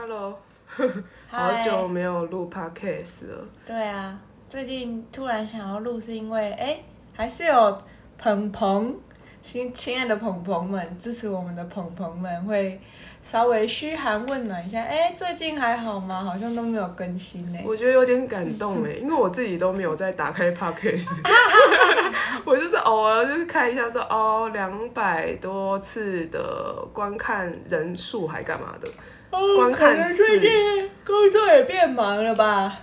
Hello，好久没有录 Podcast 了。对啊，最近突然想要录，是因为哎，还是有鹏鹏，亲亲爱的鹏鹏们，支持我们的鹏鹏们会稍微嘘寒问暖一下。哎，最近还好吗？好像都没有更新呢。我觉得有点感动哎，因为我自己都没有在打开 Podcast，我就是偶尔就是看一下说哦，两百多次的观看人数还干嘛的，观看最近工作也变忙了吧？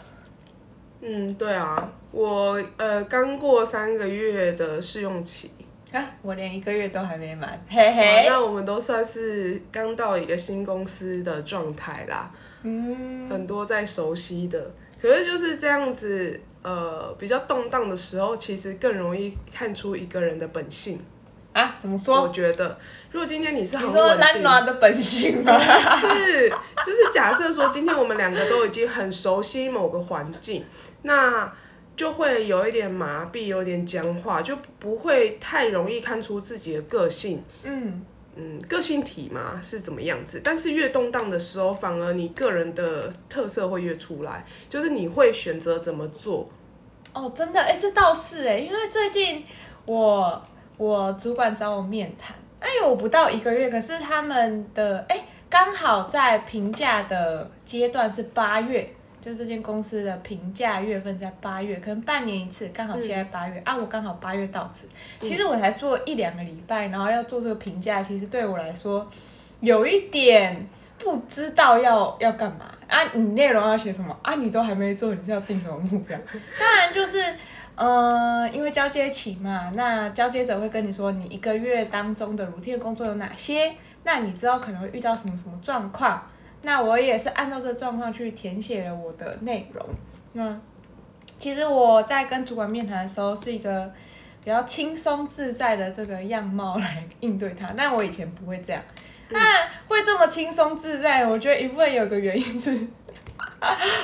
嗯，对啊，我呃刚过三个月的试用期，啊，我连一个月都还没满，嘿嘿。那我们都算是刚到一个新公司的状态啦。嗯，很多在熟悉的，可是就是这样子，呃，比较动荡的时候，其实更容易看出一个人的本性。啊，怎么我说？觉得，如果今天你是很你说的本性吗？是，就是假设说今天我们两个都已经很熟悉某个环境，那就会有一点麻痹，有点僵化，就不会太容易看出自己的个性。嗯。嗯，个性体嘛是怎么样子，但是越动荡的时候，反而你个人的特色会越出来，就是你会选择怎么做。哦，真的，哎，这倒是哎，因为最近我我主管找我面谈，哎呦，我不到一个月，可是他们的哎刚好在评价的阶段是八月，就这间公司的评价月份在八月，可能半年一次，刚好切在八月、啊，我刚好八月到职，其实我才做一两个礼拜，然后要做这个评价，其实对我来说有一点。不知道要要干嘛啊？你内容要写什么啊？你都还没做，你是要定什么目标？当然就是，呃，因为交接期嘛，那交接者会跟你说，你一个月当中的 routine 工作有哪些？那你知道可能会遇到什么什么状况？那我也是按照这个状况去填写了我的内容。那其实我在跟主管面谈的时候，是一个比较轻松自在的这个样貌来应对他，但我以前不会这样。那会这么轻松自在，我觉得一部分有个原因是，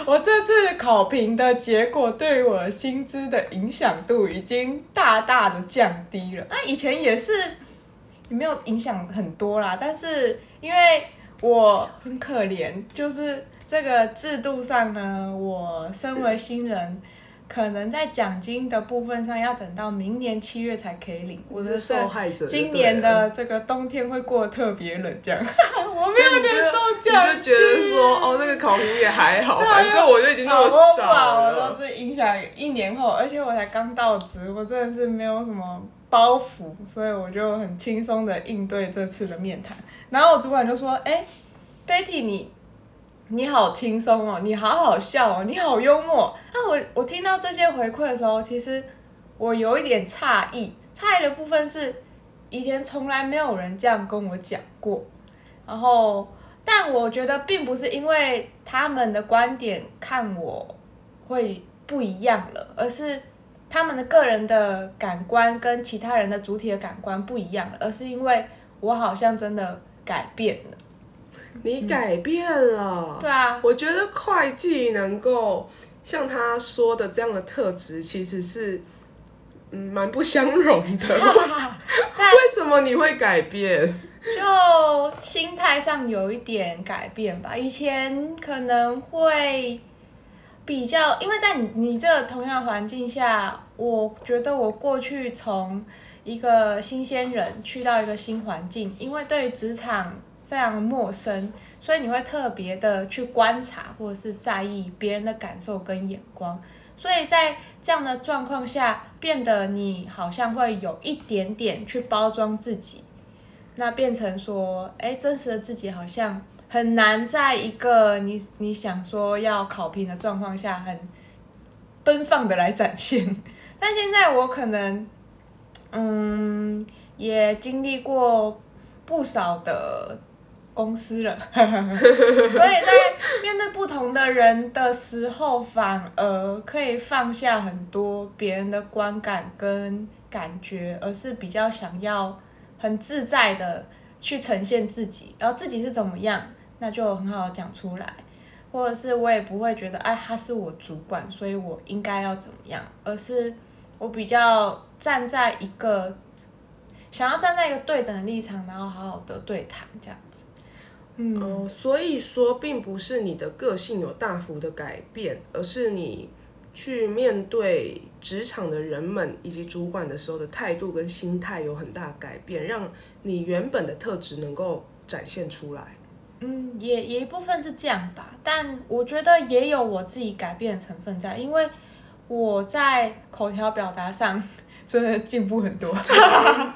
我这次考评的结果对我薪资的影响度已经大大的降低了。那以前也是也没有影响很多啦，但是因为我很可怜，就是这个制度上呢，我身为新人。可能在奖金的部分上，要等到明年七月才可以领。我是受害者今年的这个冬天会过得特别冷，这样。我没有年终奖你就觉得说，哦，那个考评也还好，反正我就已经那么好不少好，我了都。是影响一年后，而且我才刚到职，我真的是没有什么包袱，所以我就很轻松的应对这次的面谈。然后我主管就说：“哎、b e t t y 你你好轻松哦，你好好笑哦，你好幽默。”那我我听到这些回馈的时候，其实我有一点诧异，诧异的部分是以前从来没有人这样跟我讲过，然后。但我觉得并不是因为他们的观点看我会不一样了，而是他们的个人的感官跟其他人的主体的感官不一样了，而是因为我好像真的改变了。你改变了，对啊，我觉得会计能够像他说的这样的特质，其实是嗯蛮不相容的。但为什么你会改变？就心态上有一点改变吧。以前可能会比较，因为在你你这个同样的环境下，我觉得我过去从一个新鲜人去到一个新环境，因为对于职场非常陌生，所以你会特别的去观察或者是在意别人的感受跟眼光。所以在这样的状况下，变得你好像会有一点点去包装自己，那变成说，哎，真实的自己好像很难在一个你你想说要考评的状况下，很奔放的来展现。但现在我可能，嗯，也经历过不少的公司了，所以在面对不同的人的时候，反而可以放下很多别人的观感跟感觉，而是比较想要很自在的去呈现自己，然后自己是怎么样，那就很好讲出来，或者是我也不会觉得，哎，他是我主管，所以我应该要怎么样，而是我比较站在一个想要站在一个对等的立场，然后好好的对谈这样子。嗯，哦，所以说并不是你的个性有大幅的改变，而是你去面对职场的人们以及主管的时候的态度跟心态有很大改变，让你原本的特质能够展现出来。嗯，也也一部分是这样吧，但我觉得也有我自己改变的成分在，因为我在口条表达上真的进步很多。真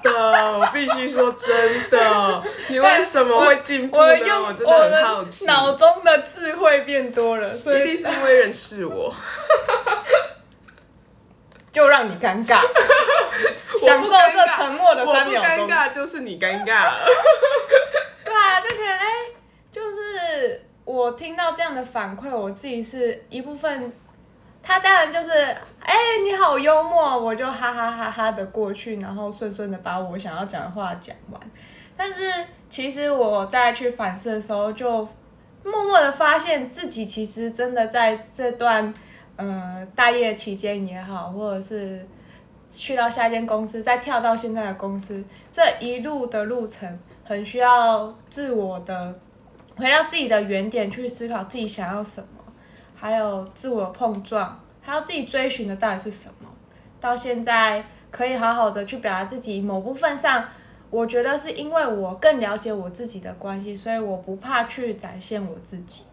的，我必须说真的，你为什么会进步呢？我用我真的很好奇。脑中的智慧变多了，所以一定是因为认识我，就让你尴尬，享受这沉默的三秒钟。尴尬，就是你尴尬了。对啊，就觉得哎、就是我听到这样的反馈，我自己是一部分。他当然就是哎、你好幽默，我就哈哈哈哈的过去，然后顺顺的把我想要讲的话讲完。但是其实我在去反思的时候，就默默的发现自己其实真的在这段呃待业期间也好，或者是去到下一间公司，再跳到现在的公司，这一路的路程很需要自我的回到自己的原点去思考自己想要什么，还有自我碰撞，还有自己追寻的到底是什么。到现在可以好好的去表达自己某部分上，我觉得是因为我更了解我自己的关系，所以我不怕去展现我自己。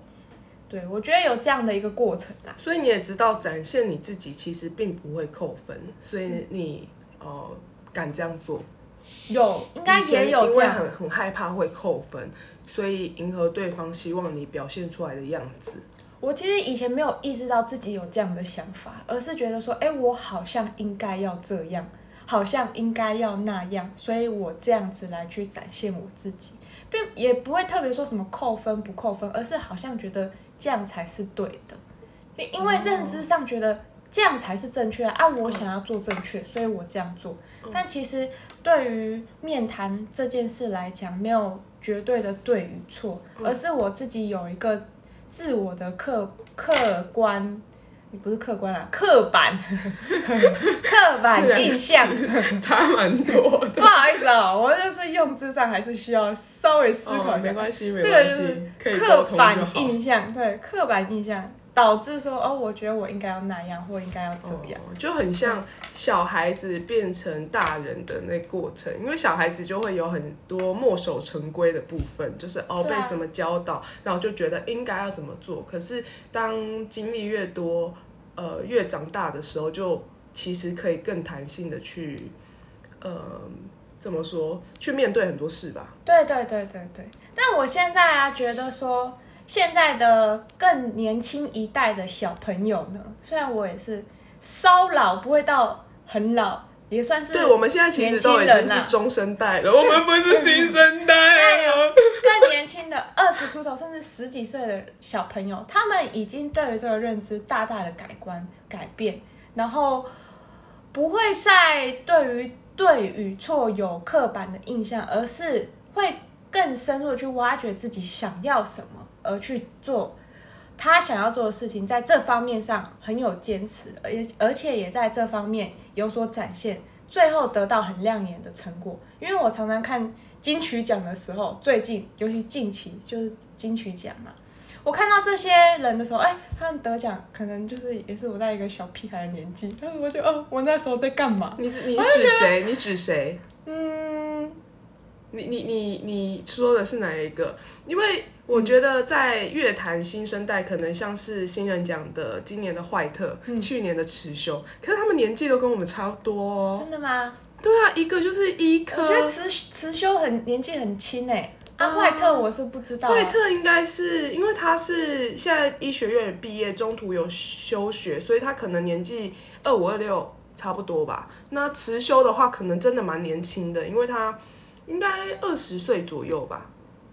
对我觉得有这样的一个过程啦。所以你也知道，展现你自己其实并不会扣分，所以你呃敢这样做。有，应该也有这样。因为很很害怕会扣分，所以迎合对方希望你表现出来的样子。我其实以前没有意识到自己有这样的想法，而是觉得说，哎、我好像应该要这样，好像应该要那样，所以我这样子来去展现我自己，并也不会特别说什么扣分不扣分，而是好像觉得这样才是对的，因因为认知上觉得这样才是正确的啊，我想要做正确，所以我这样做。但其实对于面谈这件事来讲，没有绝对的对与错，而是我自己有一个自我的客客观，你不是客观啦，刻板 刻板印象。差蛮多的。不好意思哦，我就是用字上还是需要稍微思考哦一下。没关系，没关系这个就是，刻板。印象，对刻板印象导致说哦，我觉得我应该要那样，或应该要怎么样。哦就很像小孩子变成大人的那过程，因为小孩子就会有很多墨守成规的部分，就是哦啊被什么教导，然后就觉得应该要怎么做。可是当经历越多，呃，越长大的时候，就其实可以更弹性的去，呃，怎么说，去面对很多事吧。对对对对对，但我现在啊，觉得说现在的更年轻一代的小朋友呢，虽然我也是稍老，不会到很老，也算是对，我们现在其实都已经是中生代了，我们不是新生代。更年轻的 二十出头甚至十几岁的小朋友，他们已经对于这个认知大大的改观改变，然后不会再对于对与错有刻板的印象，而是会更深入的去挖掘自己想要什么，而去做他想要做的事情，在这方面上很有坚持，而而且也在这方面有所展现，最后得到很亮眼的成果。因为我常常看金曲奖的时候，最近尤其近期就是金曲奖嘛，我看到这些人的时候，哎、他们得奖可能就是也是我在一个小屁孩的年纪，但是我就哦，我那时候在干嘛？你你指谁？你指谁？嗯，你你你你说的是哪一个？因为我觉得在乐坛新生代，可能像是新人奖的今年的坏特，嗯去年的池修，可是他们年纪都跟我们差不多哦。真的吗？对啊，一个就是医科，我觉得慈慈修很年纪很轻哎、啊，啊坏特我是不知道、啊。惠特应该是因为他是现在医学院毕业，中途有休学，所以他可能年纪二五二六差不多吧。那慈修的话，可能真的蛮年轻的，因为他应该二十岁左右吧。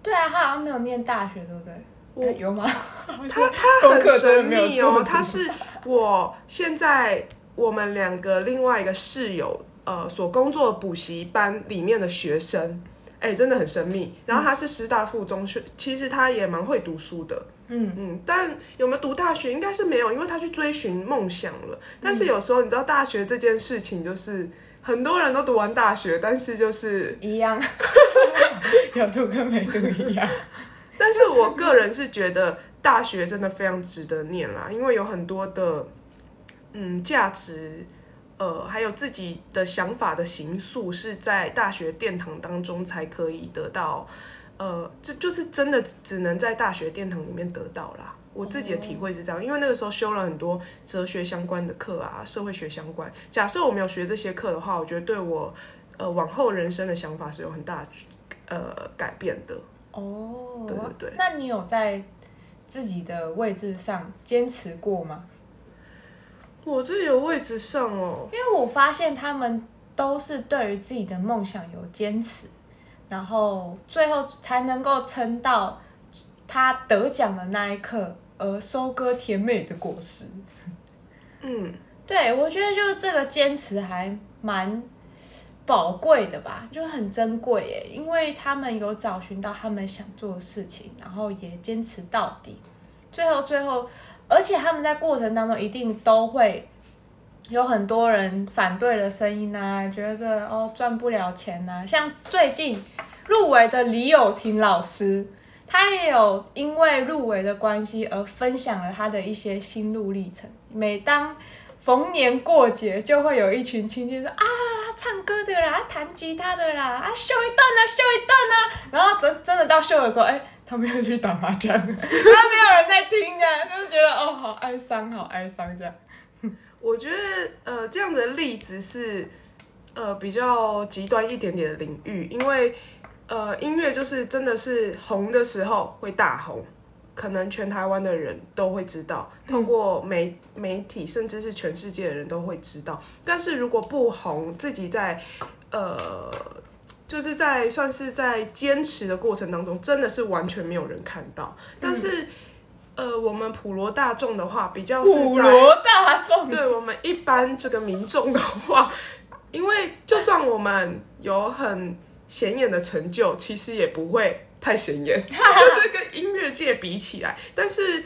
对啊，他好像没有念大学，对不对？我哎有吗？他他 很神秘哦，他是我现在我们两个另外一个室友呃所工作的补习班里面的学生，哎、真的很神秘。然后他是师大附中学，其实他也蛮会读书的，嗯嗯，但有没有读大学应该是没有，因为他去追寻梦想了。但是有时候你知道大学这件事情，就是很多人都读完大学，但是就是一样，有读跟没读一样。但是我个人是觉得大学真的非常值得念啦，因为有很多的嗯价值，呃，还有自己的想法的形塑是在大学殿堂当中才可以得到，呃，这就是真的只能在大学殿堂里面得到啦。我自己的体会是这样，因为那个时候修了很多哲学相关的课啊，社会学相关。假设我没有学这些课的话，我觉得对我呃往后人生的想法是有很大呃改变的。哦，对对对那你有在自己的位置上坚持过吗？我自己的位置上哦，因为我发现他们都是对于自己的梦想有坚持，然后最后才能够撑到他得奖的那一刻，而收割甜美的果实。嗯，对，我觉得就是这个坚持还蛮宝贵的吧，就很珍贵耶，因为他们有找寻到他们想做的事情，然后也坚持到底，最后最后，而且他们在过程当中一定都会有很多人反对的声音啊，觉得哦赚不了钱呐、像最近入围的李友廷老师。他也有因为入围的关系而分享了他的一些心路历程。每当逢年过节，就会有一群亲戚说啊，唱歌的啦，弹吉他的啦，啊秀一段啊，秀一段啊。然后真真的到秀的时候，哎、他们又去打麻将，他没有人在听，这样就是觉得哦，好哀伤，好哀伤这样。我觉得呃这样的例子是呃比较极端一点点的领域，因为呃音乐就是真的是红的时候会大红，可能全台湾的人都会知道，通过媒媒体甚至是全世界的人都会知道。但是如果不红，自己在呃就是在算是在坚持的过程当中，真的是完全没有人看到。但是、呃我们普罗大众的话，比较普罗大众，对我们一般这个民众的话，因为就算我们有很显眼的成就，其实也不会太显眼，就是跟音乐界比起来，但是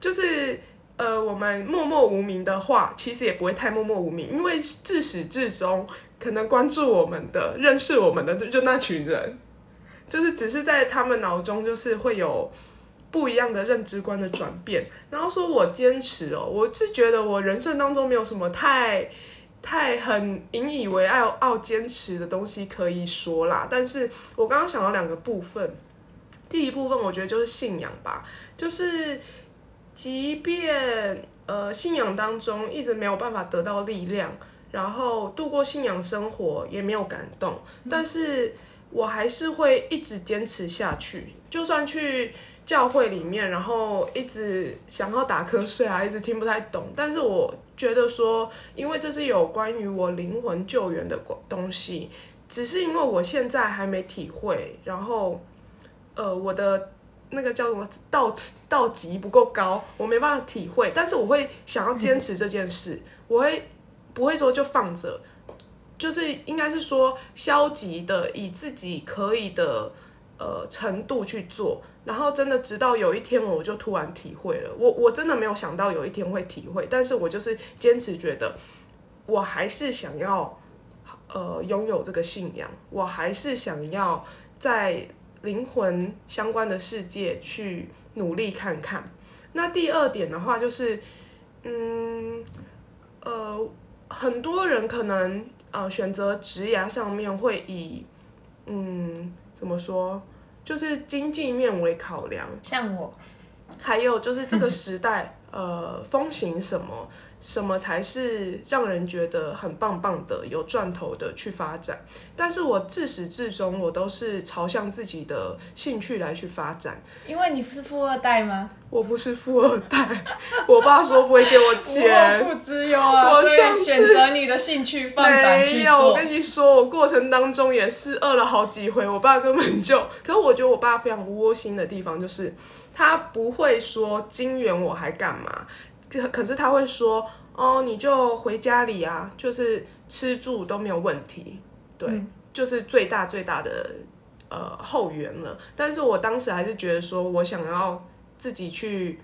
就是。呃，我们默默无名的话，其实也不会太默默无名，因为自始至终，可能关注我们的、认识我们的就就那群人，就是只是在他们脑中，就是会有不一样的认知观的转变。然后说我坚持哦，我是觉得我人生当中没有什么太太很引以为傲傲坚持的东西可以说啦。但是我刚刚想到两个部分，第一部分我觉得就是信仰吧，就是即便呃信仰当中一直没有办法得到力量，然后度过信仰生活也没有感动，但是我还是会一直坚持下去，就算去。教会里面，然后一直想要打瞌睡啊，一直听不太懂。但是我觉得说，因为这是有关于我灵魂救援的东西，只是因为我现在还没体会，然后呃，我的那个叫什么道道级不够高，我没办法体会。但是我会想要坚持这件事，我会不会说就放着，就是应该是说消极的，以自己可以的呃程度去做。然后真的直到有一天，我就突然体会了。我我真的没有想到有一天会体会，但是我就是坚持觉得，我还是想要，呃，拥有这个信仰，我还是想要在灵魂相关的世界去努力看看。那第二点的话，就是，嗯，呃，很多人可能呃选择职涯上面会以，嗯，怎么说？就是经济面为考量，像我，还有就是这个时代，呃，风行什么，什么才是让人觉得很棒棒的、有赚头的去发展。但是我自始至终，我都是朝向自己的兴趣来去发展。因为你不是富二代吗？我不是富二代，我爸说不会给我钱。无后顾之忧啊，我所上次以选择你的兴趣放胆去没有，我。跟你说，我过程当中也是饿了好几回，我爸根本就，可是我觉得我爸非常窝心的地方就是，他不会说金援我还干嘛，可可是他会说，哦，你就回家里啊，就是吃住都没有问题，对，就是最大最大的呃后援了。但是我当时还是觉得说我想要自己去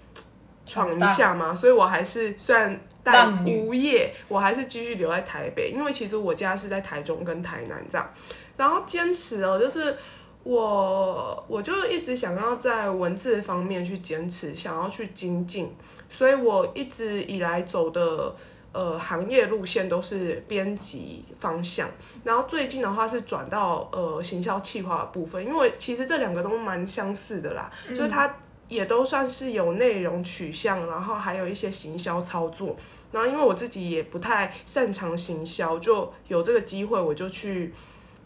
闯一下嘛，所以我还是虽然但无业，我还是继续留在台北，因为其实我家是在台中跟台南这样。然后坚持哦，就是我我就一直想要在文字方面去坚持，想要去精进，所以我一直以来走的呃行业路线都是编辑方向，然后最近的话是转到呃行销企划的部分，因为其实这两个都蛮相似的啦，就是它也都算是有内容取向，然后还有一些行销操作，然后因为我自己也不太擅长行销，就有这个机会我就去。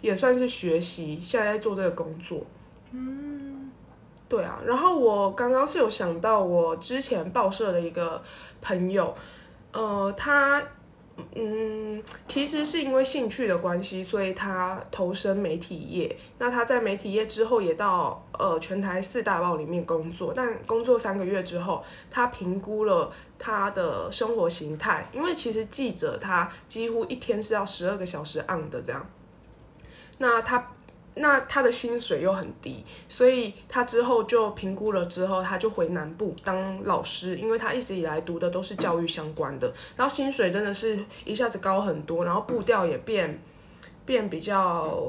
也算是学习，现在在做这个工作。嗯，对啊。然后我刚刚是有想到，我之前报社的一个朋友，呃，他嗯，其实是因为兴趣的关系，所以他投身媒体业。那他在媒体业之后，也到呃全台四大报里面工作。但工作三个月之后，他评估了他的生活形态，因为其实记者他几乎一天是要十二个小时按的这样。那他，那他的薪水又很低，所以他之后就评估了之后，他就回南部当老师，因为他一直以来读的都是教育相关的，然后薪水真的是一下子高很多，然后步调也变变比较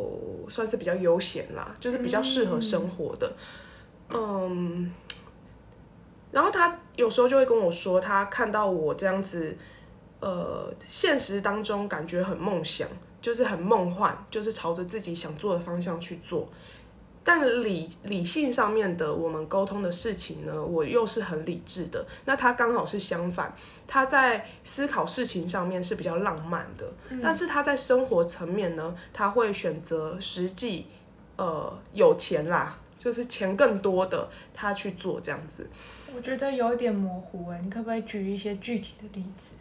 算是比较悠闲啦，就是比较适合生活的，嗯，然后他有时候就会跟我说，他看到我这样子，呃，现实当中感觉很梦想。就是很梦幻，就是朝着自己想做的方向去做，但理理性上面的我们沟通的事情呢，我又是很理智的。那他刚好是相反，他在思考事情上面是比较浪漫的，但是他在生活层面呢，他会选择实际，呃，有钱啦，就是钱更多的他去做这样子。我觉得有点模糊哎，你可不可以举一些具体的例子？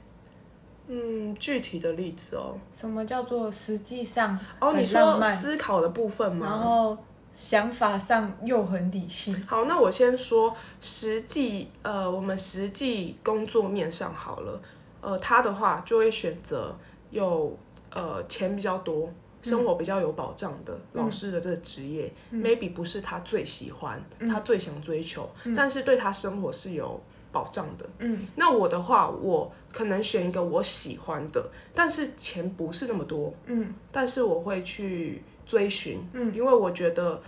嗯，具体的例子哦。什么叫做实际上？哦，你说思考的部分吗？然后想法上又很理性。好，那我先说实际，呃，我们实际工作面上好了，呃，他的话就会选择有呃钱比较多、生活比较有保障的老师的这个职业，maybe 不是他最喜欢、他最想追求，但是对他生活是有。保障的，嗯，那我的话，我可能选一个我喜欢的，但是钱不是那么多，嗯，但是我会去追寻，嗯，因为我觉得，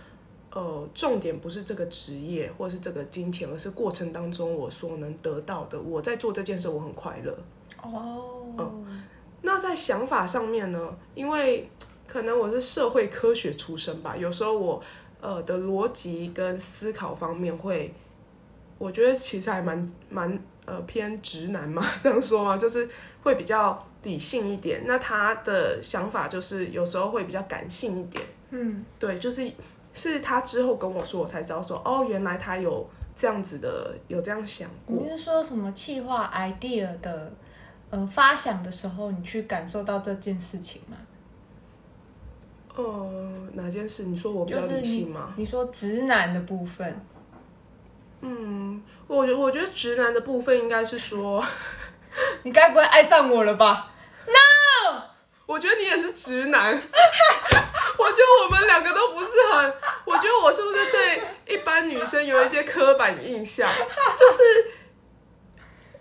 呃，重点不是这个职业或是这个金钱，而是过程当中我所能得到的。我在做这件事，我很快乐。哦，嗯，那在想法上面呢？因为可能我是社会科学出身吧，有时候我呃的逻辑跟思考方面会。我觉得其实还蛮蛮呃偏直男嘛，这样说嘛，就是会比较理性一点。那他的想法就是有时候会比较感性一点。嗯，对，就是是他之后跟我说，我才知道说，哦，原来他有这样子的，有这样想过。你是说什么气化 idea 的呃发想的时候，你去感受到这件事情吗？呃，哪件事？你说我比较理性吗？你说直男的部分。嗯，我觉我觉得直男的部分应该是说，你该不会爱上我了吧？No，我觉得你也是直男。我觉得我们两个都不是很，我觉得我是不是对一般女生有一些刻板印象？就是，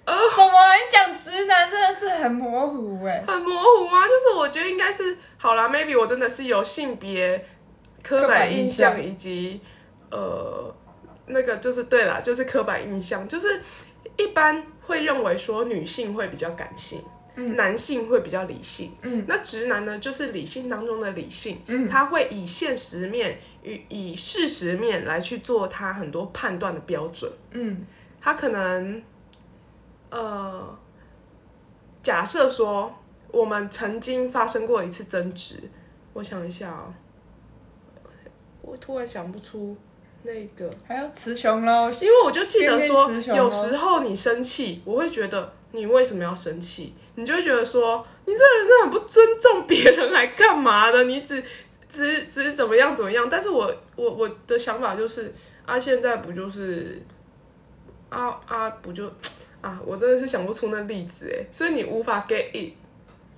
呃，什么？你讲直男真的是很模糊哎，很模糊吗？就是我觉得应该是，好啦 m a y b e 我真的是有性别刻板印象以及呃。那个就是对了，就是刻板印象，就是一般会认为说女性会比较感性，男性会比较理性。嗯，那直男呢，就是理性当中的理性，嗯，他会以现实面与以事实面来去做他很多判断的标准。嗯，他可能，呃，假设说我们曾经发生过一次争执，我想一下啊，我突然想不出。那个还要词穷喽，因为我就记得说，有时候你生气，我会觉得你为什么要生气？你就会觉得说，你这个人真的很不尊重别人，来干嘛的？你只只只怎么样怎么样？但是我我我的想法就是，啊，现在不就是啊啊不就啊？我真的是想不出那例子哎，所以你无法 get it，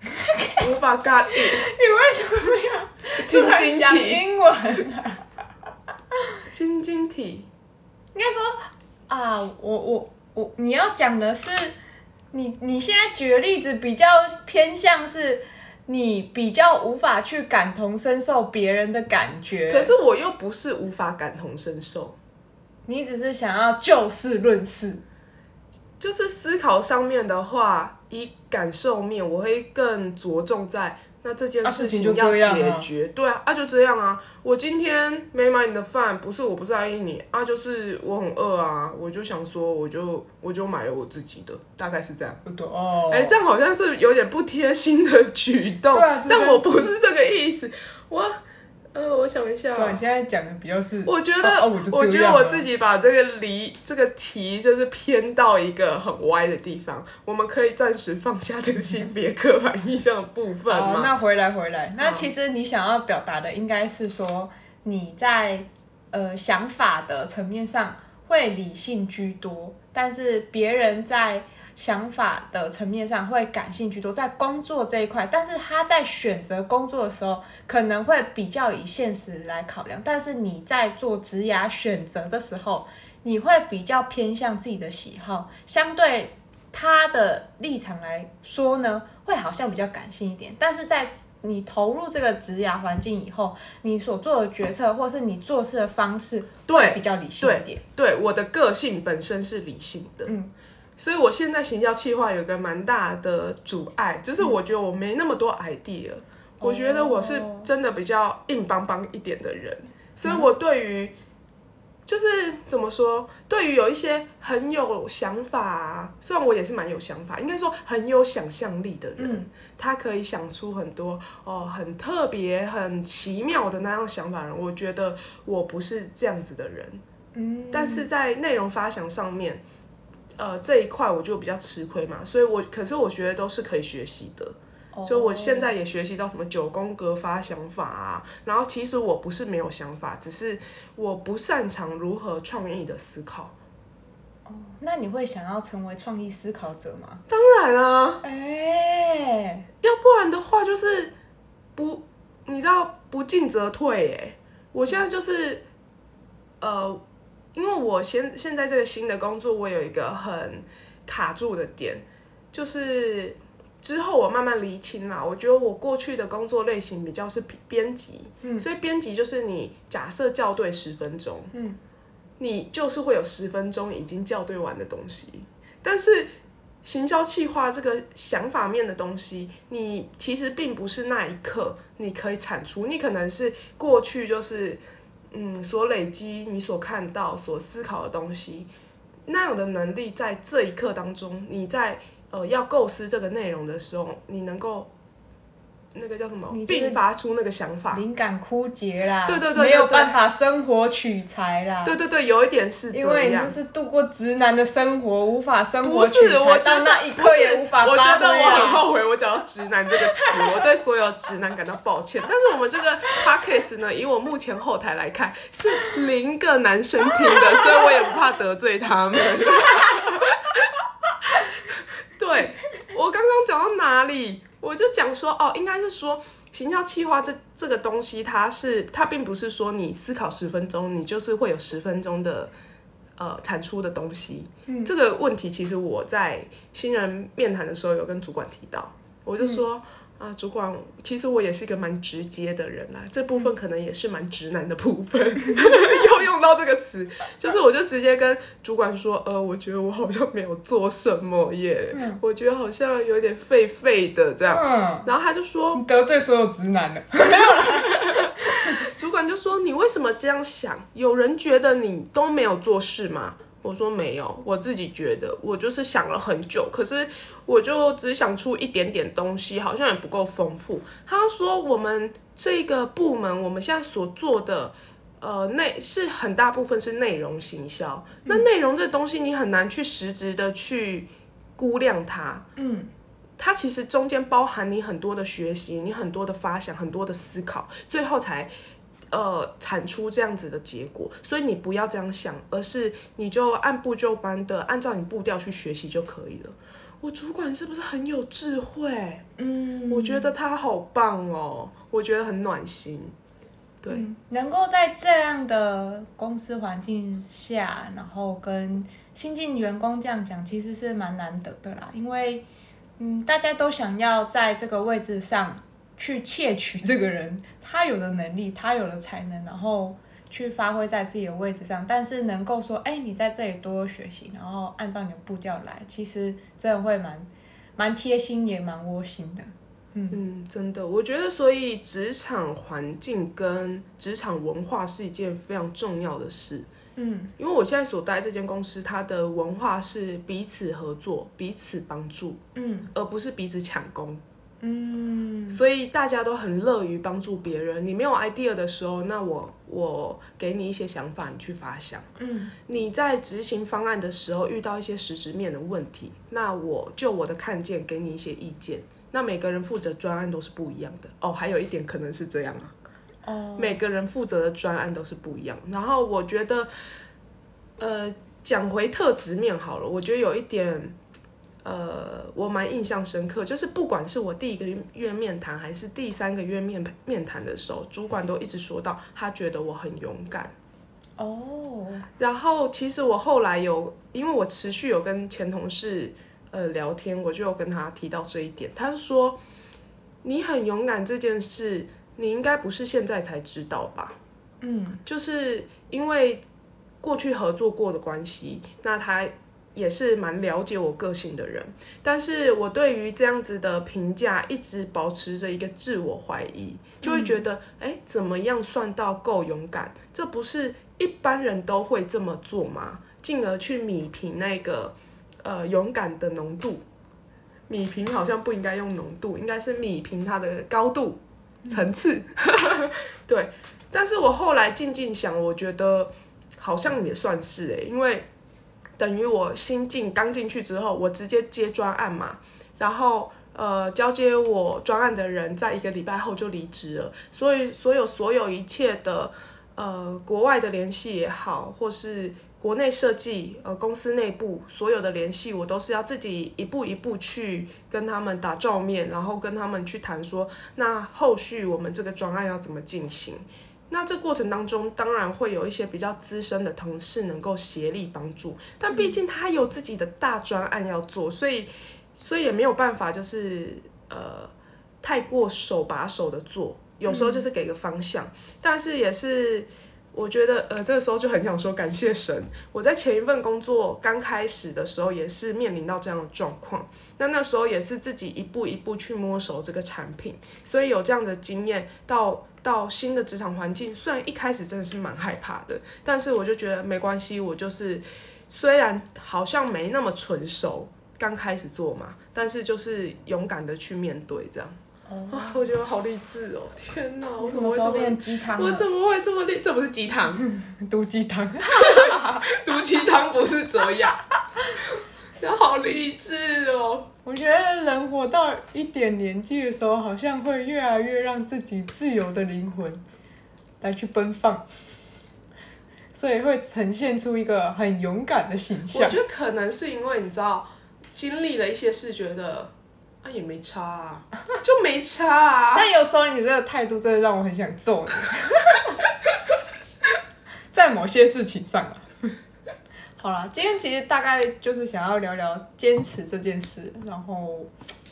无法 get it，你为什么要突然讲英文呢？晶晶体，应该说啊，我我我，你要讲的是，你你现在举的例子比较偏向是，你比较无法去感同身受别人的感觉，可是我又不是无法感同身受，你只是想要就事论事。就是思考上面的话，以感受面，我会更着重在那这件啊事事情就要解决。对啊，啊就这样啊。我今天没买你的饭，不是我不在意你啊，就是我很饿啊，我就想说，我就我就买了我自己的，大概是这样。不对哦，哎、这样好像是有点不贴心的举动，对啊但我不是这个意思。我，呃，我想一下，对，你现在讲的比较是，我觉得，哦哦我我觉得我自己把这个离这个题就是偏到一个很歪的地方，我们可以暂时放下这个性别刻板印象的部分好，吗？那回来回来，那其实你想要表达的应该是说你在呃想法的层面上会理性居多，但是别人在想法的层面上会感兴趣多，在工作这一块，但是他在选择工作的时候可能会比较以现实来考量，但是你在做职涯选择的时候，你会比较偏向自己的喜好，相对他的立场来说呢，会好像比较感性一点，但是在你投入这个职涯环境以后，你所做的决策或是你做事的方式，对比较理性一点。对，我的个性本身是理性的，嗯，所以我现在行销企划有一个蛮大的阻碍，就是我觉得我没那么多 idea，、我觉得我是真的比较硬邦邦一点的人，所以我对于就是怎么说，对于有一些很有想法啊，虽然我也是蛮有想法，应该说很有想象力的人，他可以想出很多哦很特别、很奇妙的那样想法人，我觉得我不是这样子的人。嗯，但是在内容发想上面，呃，这一块我就比较吃亏嘛，所以我可是我觉得都是可以学习的，所以我现在也学习到什么九宫格发想法啊，然后其实我不是没有想法，只是我不擅长如何创意的思考。哦那你会想要成为创意思考者吗？当然啊，哎、要不然的话就是不，你知道不进则退哎，我现在就是呃，因为我现现在这个新的工作，我有一个很卡住的点，就是之后我慢慢厘清啦。我觉得我过去的工作类型比较是编编辑，所以编辑就是你假设校对十分钟，嗯，你就是会有十分钟已经校对完的东西，但是。行销企划这个想法面的东西，你其实并不是那一刻你可以产出，你可能是过去就是嗯所累积、你所看到、所思考的东西，那样的能力在这一刻当中，你在呃要构思这个内容的时候，你能够那个叫什么并发出那个想法。灵感枯竭啦，对对对对没有对办法生活取材啦。对对对，有一点是因这样为你就。是度过直男的生活，无法生活取是，我材，到那一刻也无法我觉得我很啊。后悔，我讲到“直男”这个词，我对所有直男感到抱歉。但是我们这个 podcast 呢，以我目前后台来看，是零个男生听的，所以我也不怕得罪他们。对我刚刚讲到哪里？我就讲说，哦，应该是说。行销企划这这个东西，它是它并不是说你思考十分钟，你就是会有十分钟的呃产出的东西。这个问题其实我在新人面谈的时候有跟主管提到，我就说、啊，主管，其实我也是一个蛮直接的人啦，这部分可能也是蛮直男的部分，又用到这个词，就是我就直接跟主管说，呃，我觉得我好像没有做什么耶，我觉得好像有点废废的这样，嗯，然后他就说，你得罪所有直男了。主管就说：“你为什么这样想？有人觉得你都没有做事吗？”我说：“没有，我自己觉得，我就是想了很久，可是我就只想出一点点东西，好像也不够丰富。”他说：“我们这个部门，我们现在所做的。”呃，内是很大部分是内容行销，那内容这东西你很难去实质的去估量它，嗯，它其实中间包含你很多的学习，你很多的发想，很多的思考，最后才呃产出这样子的结果。所以你不要这样想，而是你就按部就班的按照你步调去学习就可以了。我主管是不是很有智慧？嗯，我觉得他好棒哦，我觉得很暖心。对，能够在这样的公司环境下，然后跟新进员工这样讲，其实是蛮难得的啦。因为，嗯，大家都想要在这个位置上去窃取这个人他有的能力，他有的才能，然后去发挥在自己的位置上，但是能够说，哎，你在这里多多学习，然后按照你的步调来，其实真的会蛮蛮贴心，也蛮窝心的。嗯，真的，我觉得，所以职场环境跟职场文化是一件非常重要的事。嗯，因为我现在所待这间公司，它的文化是彼此合作、彼此帮助，嗯而不是彼此抢功。嗯所以大家都很乐于帮助别人。你没有 idea 的时候，那我我给你一些想法，你去发想。嗯你在执行方案的时候遇到一些实质面的问题，那我就我的看见给你一些意见。那每个人负责专案都是不一样的哦。还有一点可能是这样啊，哦每个人负责的专案都是不一样。然后我觉得，呃，讲回特质面好了，我觉得有一点，呃，我蛮印象深刻，就是不管是我第一个月面谈还是第三个月面面谈的时候，主管都一直说到他觉得我很勇敢。哦然后其实我后来有，因为我持续有跟前同事呃聊天，我就有跟他提到这一点。他说：“你很勇敢这件事，你应该不是现在才知道吧？嗯就是因为过去合作过的关系，那他也是蛮了解我个性的人。但是我对于这样子的评价一直保持着一个自我怀疑，就会觉得，哎、怎么样算到够勇敢？这不是一般人都会这么做吗？进而去米评那个呃勇敢的浓度。米评好像不应该用浓度，应该是米评它的高度层次。对，但是我后来静静想，我觉得好像也算是诶、因为等于我新进刚进去之后，我直接接专案嘛，然后呃交接我专案的人在一个礼拜后就离职了，所以所有所有一切的呃国外的联系也好，或是国内设计呃公司内部所有的联系，我都是要自己一步一步去跟他们打照面，然后跟他们去谈说，那后续我们这个专案要怎么进行。那这过程当中，当然会有一些比较资深的同事能够协力帮助，但毕竟他有自己的大专案要做，所以所以也没有办法，就是呃太过手把手的做，有时候就是给个方向，但是也是我觉得呃这个时候就很想说感谢神，我在前一份工作刚开始的时候也是面临到这样的状况，那那时候也是自己一步一步去摸熟这个产品，所以有这样的经验到。到新的职场环境，虽然一开始真的是蛮害怕的，但是我就觉得没关系，我就是虽然好像没那么纯熟，刚开始做嘛，但是就是勇敢的去面对这样。啊，我觉得好励志哦！天哪，我什怎么会这么么时候变鸡汤了？我怎么会这么励？这不是鸡汤，毒鸡汤。毒鸡汤不是这样。这 好励志哦！我觉得人活到一点年纪的时候，好像会越来越让自己自由的灵魂来去奔放，所以会呈现出一个很勇敢的形象我象。觉得可能是因为你知道，经历了一些事，觉得啊也没差啊，就没差啊。但有时候你这个态度真的让我很想揍你，在某些事情上啊。好了，今天其实大概就是想要聊聊坚持这件事，然后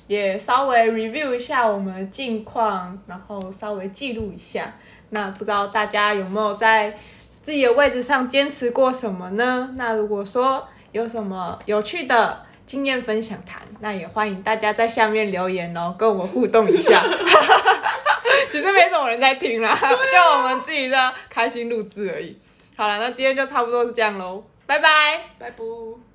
也稍微 review 一下我们的近况，然后稍微记录一下。那不知道大家有没有在自己的位置上坚持过什么呢？那如果说有什么有趣的经验分享谈，那也欢迎大家在下面留言哦，跟我们互动一下。其实没什么人在听啦，就我们自己在开心录制而已。好了，那今天就差不多是这样喽，拜拜。拜拜。